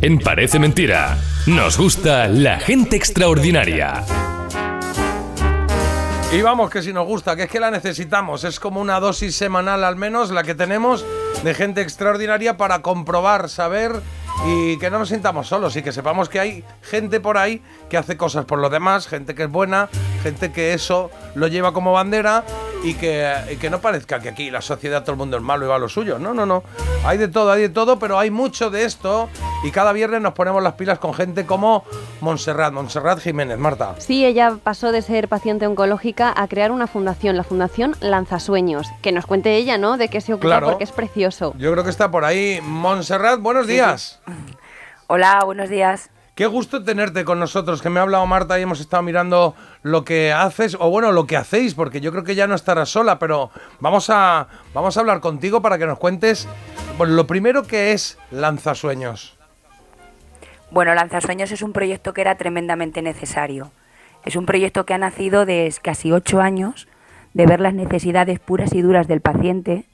En Parece Mentira, nos gusta la gente extraordinaria. Y vamos, que si nos gusta, que es que la necesitamos. Es como una dosis semanal al menos la que tenemos de gente extraordinaria para comprobar, saber y que no nos sintamos solos y que sepamos que hay gente por ahí que hace cosas por los demás, gente que es buena, gente que eso lo lleva como bandera y que, que no parezca que aquí la sociedad todo el mundo es malo y va a lo suyo. No, no, no. Hay de todo, hay de todo, pero hay mucho de esto y cada viernes nos ponemos las pilas con gente como Montserrat, Montserrat Jiménez, Marta. Sí, ella pasó de ser paciente oncológica a crear una fundación, la Fundación Lanzasueños. Que nos cuente ella, ¿no? De qué se ocupa porque es precioso. Yo creo que está por ahí. Montserrat, buenos días. Hola, buenos días. Qué gusto tenerte con nosotros, que me ha hablado Marta y hemos estado mirando lo que haces, o bueno, lo que hacéis, porque yo creo que ya no estarás sola, pero vamos a, vamos a hablar contigo para que nos cuentes bueno, lo primero que es Lanzasueños. Bueno, Lanzasueños es un proyecto que era tremendamente necesario. Es un proyecto que ha nacido de casi ocho años de ver las necesidades puras y duras del paciente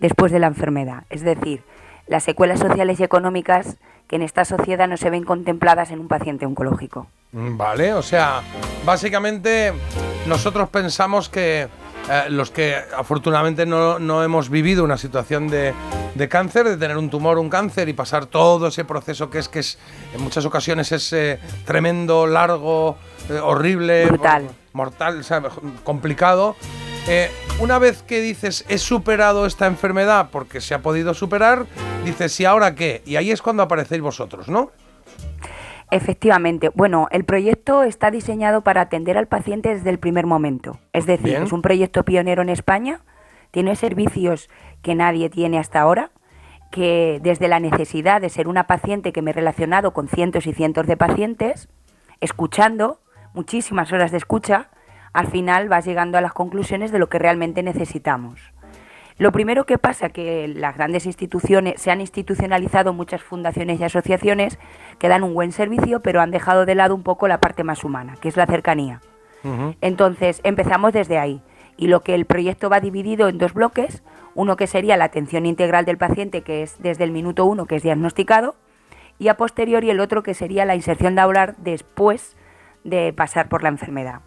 después de la enfermedad. Es decir, las secuelas sociales y económicas que en esta sociedad no se ven contempladas en un paciente oncológico. Mm, vale, o sea, básicamente nosotros pensamos que eh, los que afortunadamente no, hemos vivido una situación de, cáncer, de tener un tumor, un cáncer y pasar todo ese proceso que es que es en muchas ocasiones es eh, tremendo, largo, eh, horrible, mortal, mortal complicado. una vez que dices he superado esta enfermedad porque se ha podido superar, dices ¿y ahora qué? Y ahí es cuando aparecéis vosotros, ¿no? Efectivamente. Bueno, el proyecto está diseñado para atender al paciente desde el primer momento. Es decir, es un proyecto pionero en España, tiene servicios que nadie tiene hasta ahora, que desde la necesidad de ser una paciente que me he relacionado con cientos y cientos de pacientes, escuchando, muchísimas horas de escucha, al final vas llegando a las conclusiones de lo que realmente necesitamos. Lo primero que pasa es que las grandes instituciones se han institucionalizado muchas fundaciones y asociaciones que dan un buen servicio, pero han dejado de lado un poco la parte más humana, que es la cercanía. Entonces, empezamos desde ahí. Y lo que el proyecto va dividido en dos bloques, uno que sería la atención integral del paciente, que es desde el minuto uno que es diagnosticado, y a posteriori el otro que sería la inserción laboral después de pasar por la enfermedad.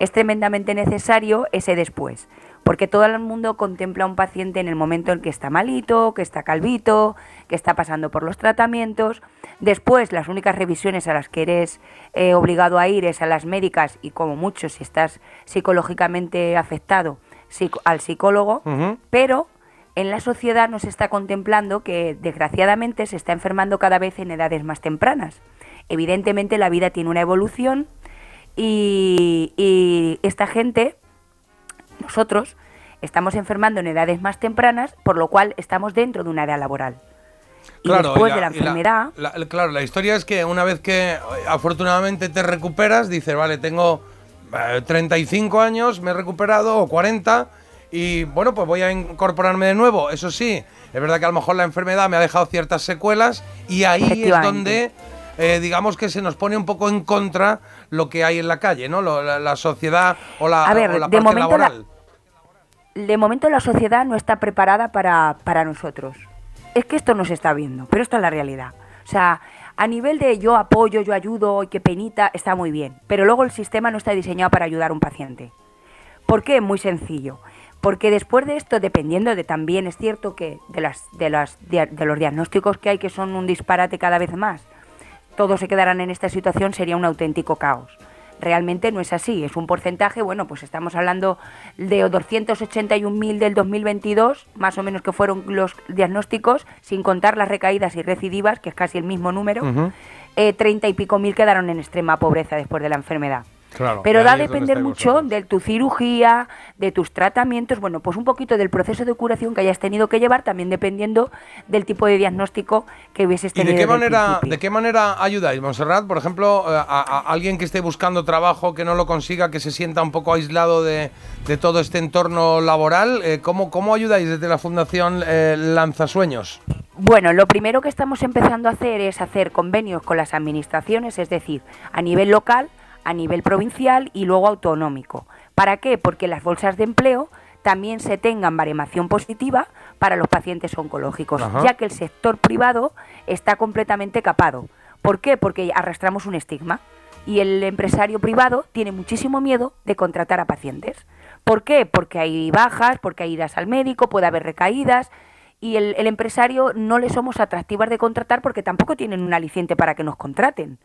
Es tremendamente necesario ese después, porque todo el mundo contempla a un paciente en el momento en que está malito, que está calvito, que está pasando por los tratamientos. Después, las únicas revisiones a las que eres eh, obligado a ir es a las médicas y como mucho si estás psicológicamente afectado, al psicólogo, pero en la sociedad no se está contemplando que desgraciadamente se está enfermando cada vez en edades más tempranas. Evidentemente la vida tiene una evolución y, y esta gente nosotros estamos enfermando en edades más tempranas, por lo cual estamos dentro de una edad laboral. Y después de la enfermedad. claro, la historia es que una vez que afortunadamente te recuperas, dices, vale, tengo 35 eh, años, me he recuperado, o 40, y bueno, pues voy a incorporarme de nuevo. Eso sí, es verdad que a lo mejor la enfermedad me ha dejado ciertas secuelas, y ahí es donde. Eh, digamos que se nos pone un poco en contra lo que hay en la calle, ¿no? la, sociedad o la, parte laboral de momento la sociedad no está preparada para, para nosotros. Es que esto no se está viendo, pero esto es la realidad. O sea, a nivel de yo apoyo, yo ayudo, qué penita, está muy bien. Pero luego el sistema no está diseñado para ayudar a un paciente. ¿Por qué? Muy sencillo. Porque después de esto, dependiendo de también, es cierto que de, de, las, de los diagnósticos que hay, que son un disparate cada vez más, todos se quedarán en esta situación, sería un auténtico caos realmente no es así. Es un porcentaje, bueno, pues estamos hablando de 281.000 del 2022, más o menos que fueron los diagnósticos, sin contar las recaídas y recidivas, que es casi el mismo número. Eh, treinta y pico mil quedaron en extrema pobreza después de la enfermedad. Pero da a depender mucho de tu cirugía, de tus tratamientos, bueno, pues un poquito del proceso de curación que hayas tenido que llevar, también dependiendo del tipo de diagnóstico que hubieses tenido. ¿Y de qué manera, de qué manera ayudáis, Monserrat? Por ejemplo, eh, a, alguien que esté buscando trabajo, que no lo consiga, que se sienta un poco aislado de, todo este entorno laboral, eh, ¿cómo, ¿cómo, ayudáis desde la Fundación eh, Lanzasueños? Bueno, lo primero que estamos empezando a hacer es hacer convenios con las administraciones, es decir, a nivel local, a nivel provincial y luego autonómico. ¿Para qué? Porque las bolsas de empleo también se tengan baremación positiva para los pacientes oncológicos, ya que el sector privado está completamente capado. ¿Por qué? Porque arrastramos un estigma y el empresario privado tiene muchísimo miedo de contratar a pacientes. ¿Por qué? Porque hay bajas, porque hay idas al médico, puede haber recaídas y el, el empresario no le somos atractivas de contratar porque tampoco tienen un aliciente para que nos contraten.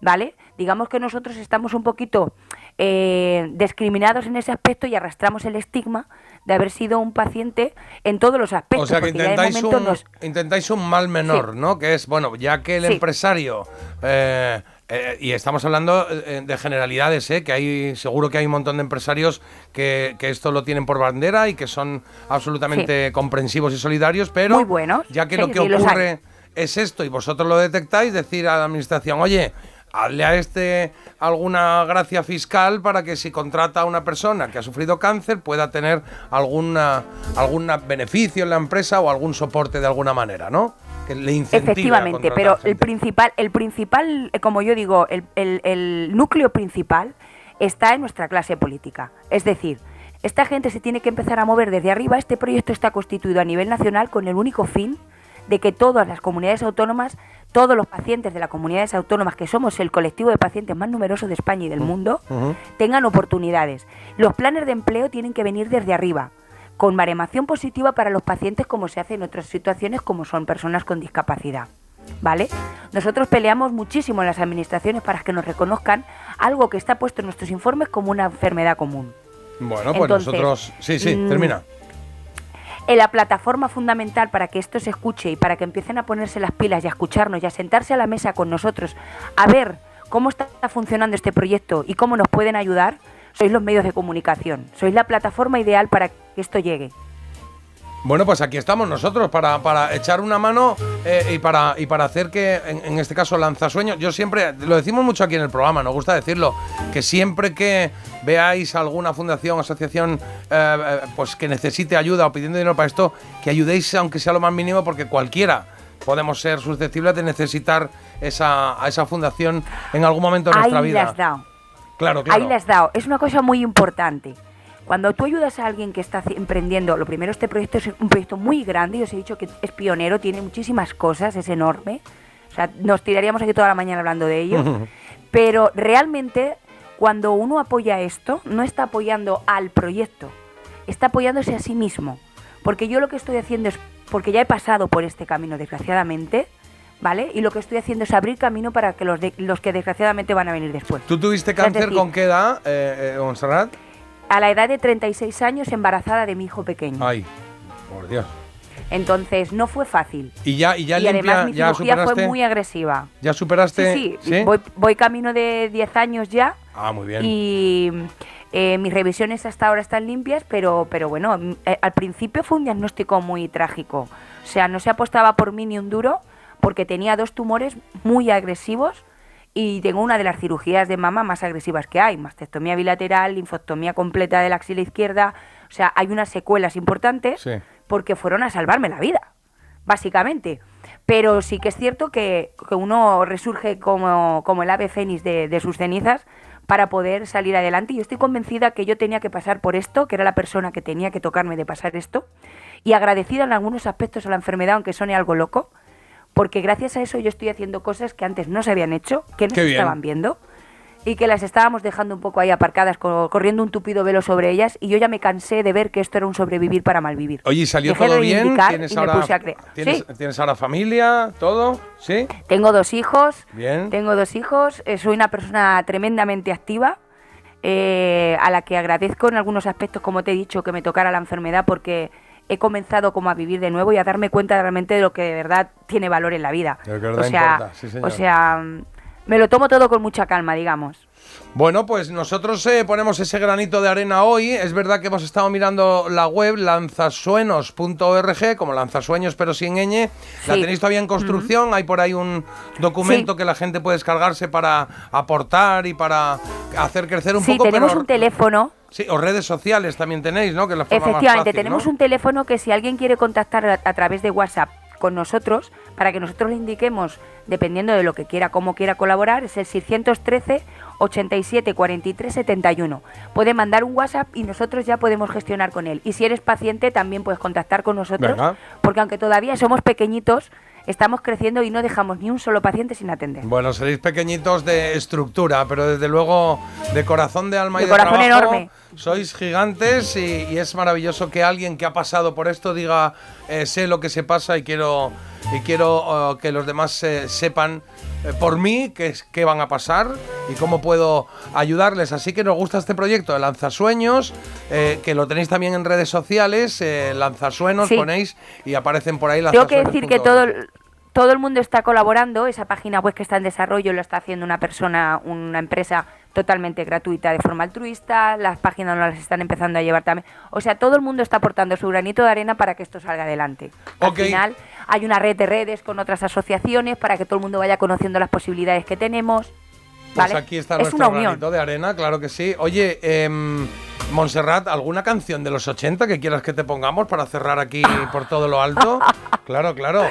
¿Vale? Digamos que nosotros estamos un poquito eh, discriminados en ese aspecto y arrastramos el estigma de haber sido un paciente en todos los aspectos. O sea que intentáis un, intentáis un mal menor, ¿no? Que es, bueno, ya que el empresario... Eh, eh, y estamos hablando de generalidades, ¿eh? que hay seguro que hay un montón de empresarios que, que esto lo tienen por bandera y que son absolutamente comprensivos y solidarios, pero Muy bueno. ya que lo que ocurre es esto y vosotros lo detectáis, decir a la administración, oye, hazle a este alguna gracia fiscal para que si contrata a una persona que ha sufrido cáncer pueda tener alguna algún beneficio en la empresa o algún soporte de alguna manera, ¿no? Que le incentive Efectivamente, pero el principal, el principal, eh, como yo digo, el, el núcleo principal está en nuestra clase política. Es decir, esta gente se tiene que empezar a mover desde arriba. Este proyecto está constituido a nivel nacional con el único fin de que todas las comunidades autónomas todos los pacientes de las comunidades autónomas, que somos el colectivo de pacientes más numeroso de España y del mundo, tengan oportunidades. Los planes de empleo tienen que venir desde arriba, con baremación positiva para los pacientes como se hace en otras situaciones como son personas con discapacidad. ¿Vale? Nosotros peleamos muchísimo en las administraciones para que nos reconozcan algo que está puesto en nuestros informes como una enfermedad común. Bueno, pues nosotros... Sí, sí, mm, termina en la plataforma fundamental para que esto se escuche y para que empiecen a ponerse las pilas y a escucharnos y a sentarse a la mesa con nosotros a ver cómo está funcionando este proyecto y cómo nos pueden ayudar, sois los medios de comunicación. Sois la plataforma ideal para que esto llegue. Bueno, pues aquí estamos nosotros para, para echar una mano eh, y, para, y para hacer que, en, este caso, Lanzasueños, yo siempre, lo decimos mucho aquí en el programa, nos gusta decirlo, que siempre que veáis alguna fundación, asociación, eh, eh, pues que necesite ayuda o pidiendo dinero para esto, que ayudéis aunque sea lo más mínimo, porque cualquiera podemos ser susceptibles de necesitar esa, a esa fundación en algún momento de nuestra vida. Ahí le has dado. Claro, claro. Ahí le has dado. Es una cosa muy importante. Cuando tú ayudas a alguien que está emprendiendo, lo primero, este proyecto es un proyecto muy grande, yo os he dicho que es pionero, tiene muchísimas cosas, es enorme. O sea, nos tiraríamos aquí toda la mañana hablando de ello. pero realmente, cuando uno apoya esto, no está apoyando al proyecto, está apoyándose a sí mismo. Porque yo lo que estoy haciendo es, porque ya he pasado por este camino, desgraciadamente, ¿vale? Y lo que estoy haciendo es abrir camino para que los, los que desgraciadamente van a venir después. ¿Tú tuviste cáncer con qué edad, eh, eh Montserrat? A la edad de 36 años embarazada de mi hijo pequeño. Ay, por Dios. Entonces no fue fácil. Y ya, y ya y además mi cirugía fue muy agresiva. ¿Ya superaste? Sí, sí. Voy, camino de 10 años ya. Ah, muy bien. Y eh, mis revisiones hasta ahora están limpias, pero, pero bueno, eh, al principio fue un diagnóstico muy trágico. O sea, no se apostaba por mí ni un duro porque tenía dos tumores muy agresivos y tengo una de las cirugías de mama más agresivas que hay, mastectomía bilateral, linfostomía completa de la axila izquierda, o sea, hay unas secuelas importantes porque fueron a salvarme la vida, básicamente. Pero sí que es cierto que, uno resurge como, como, el ave fénix de, de sus cenizas para poder salir adelante. Y yo estoy convencida que yo tenía que pasar por esto, que era la persona que tenía que tocarme de pasar esto, y agradecida en algunos aspectos a la enfermedad, aunque suene algo loco, porque gracias a eso yo estoy haciendo cosas que antes no se habían hecho, que no se estaban viendo y que las estábamos dejando un poco ahí aparcadas, corriendo un tupido velo sobre ellas, y yo ya me cansé de ver que esto era un sobrevivir para malvivir. Oye, ¿y salió todo bien? ¿Tienes ahora, ¿tienes, ¿Tienes ahora familia? ¿Todo? ¿Sí? Tengo dos hijos. Bien. Tengo dos hijos. Eh, soy una persona tremendamente activa. Eh, a la que agradezco en algunos aspectos, como te he dicho, que me tocara la enfermedad porque he comenzado como a vivir de nuevo y a darme cuenta realmente de lo que de verdad tiene valor en la vida. o sea, o sea, me lo tomo todo con mucha calma, digamos. Bueno, pues nosotros eh, ponemos ese granito de arena hoy. Es verdad que hemos estado mirando la web lanzasuenos.org, como lanzasueños pero sin ñ. La tenéis todavía en construcción. Hay por ahí un documento que la gente puede descargarse para aportar y para hacer crecer un poco. Sí, tenemos un teléfono Sí, o redes sociales también tenéis, ¿no? Que la Efectivamente, tenemos un teléfono que si alguien quiere contactar a, través de WhatsApp con nosotros para que nosotros le indiquemos, dependiendo de lo que quiera, cómo quiera colaborar, es el 613 87 43 71. Puede mandar un WhatsApp y nosotros ya podemos gestionar con él. Y si eres paciente, también puedes contactar con nosotros, porque aunque todavía somos pequeñitos, estamos creciendo y no dejamos ni un solo paciente sin atender. Bueno, seréis pequeñitos de estructura, pero desde luego de corazón, de alma y de corazón enorme. Sois gigantes y, es maravilloso que alguien que ha pasado por esto diga eh, sé lo que se pasa y quiero y quiero uh, que los demás eh, sepan eh, por mí qué, qué van a pasar y cómo puedo ayudarles. Así que nos gusta este proyecto de Lanzasueños, que lo tenéis también en redes sociales, Lanzasueños, ponéis y aparecen por ahí las Tengo que decir que todo, todo el mundo está colaborando, esa página web que está en desarrollo lo está haciendo una persona, una empresa totalmente gratuita de forma altruista, las páginas no las están empezando a llevar también. O sea, todo el mundo está aportando su granito de arena para que esto salga adelante. Al final hay una red de redes con otras asociaciones para que todo el mundo vaya conociendo las posibilidades que tenemos. Pues aquí está nuestro granito de arena, claro que sí. Oye, eh, Montserrat, ¿alguna canción de los 80 que quieras que te pongamos para cerrar aquí por todo lo alto? Claro, claro.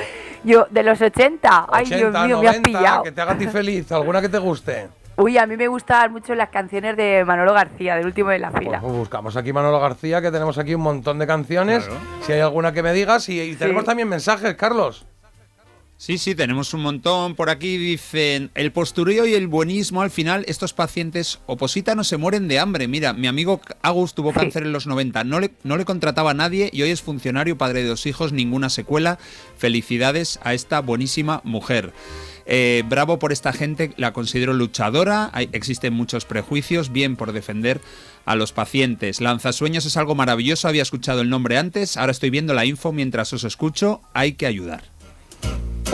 Yo, de los 80, ay Dios mío, me has pillado. Que te haga a ti feliz, alguna que te guste. Uy, a mí me gustan mucho las canciones de Manolo García, del último de la fila. Pues buscamos aquí Manolo García, que tenemos aquí un montón de canciones. Si hay alguna que me digas. Y, tenemos también mensajes, Carlos. Sí, sí, tenemos un montón. Por aquí dicen, el postureo y el buenismo, al final, estos pacientes opositanos se mueren de hambre. Mira, mi amigo Agus tuvo cáncer en los 90, no le, no le contrataba a nadie y hoy es funcionario, padre de dos hijos, ninguna secuela. Felicidades a esta buenísima mujer. Eh, bravo por esta gente, la considero luchadora, existen muchos prejuicios, bien por defender a los pacientes. Lanzasueños es algo maravilloso, había escuchado el nombre antes, ahora estoy viendo la info mientras os escucho, hay que ayudar.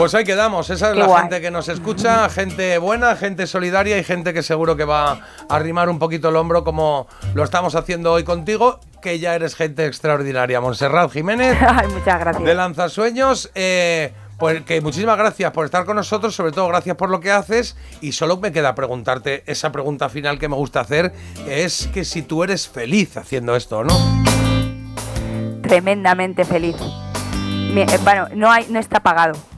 Pues ahí quedamos, esa es la gente que nos escucha, gente buena, gente solidaria y gente que seguro que va a arrimar un poquito el hombro como lo estamos haciendo hoy contigo, que ya eres gente extraordinaria. Montserrat Jiménez. Ay, muchas gracias. De Lanzasueños. Eh, pues que muchísimas gracias por estar con nosotros, sobre todo gracias por lo que haces y solo me queda preguntarte esa pregunta final que me gusta hacer, es que si tú eres feliz haciendo esto, ¿no? Tremendamente feliz. Eh, bueno, no hay no está pagado.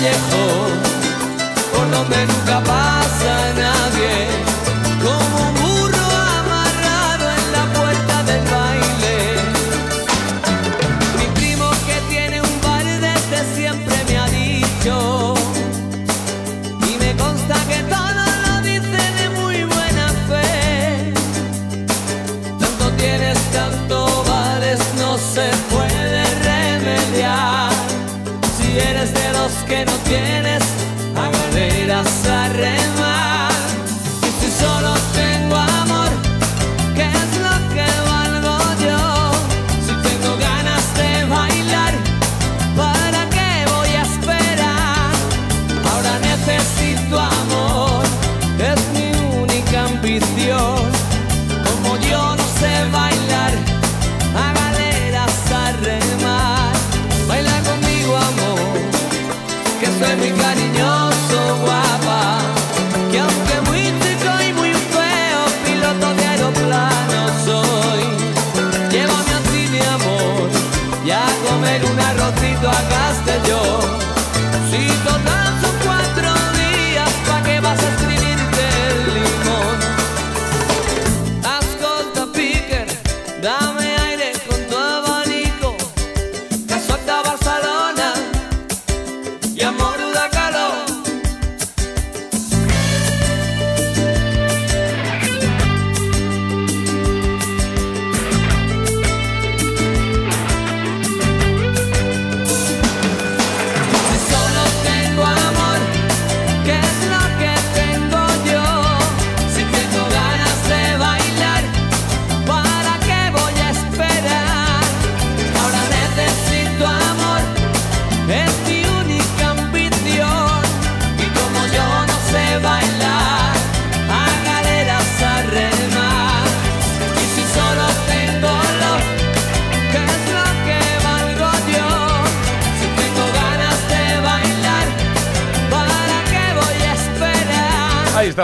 всех dedos que no tienes a maderas a remar. let me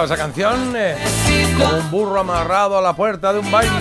Esa canción, eh, como un burro amarrado a la puerta de un baile.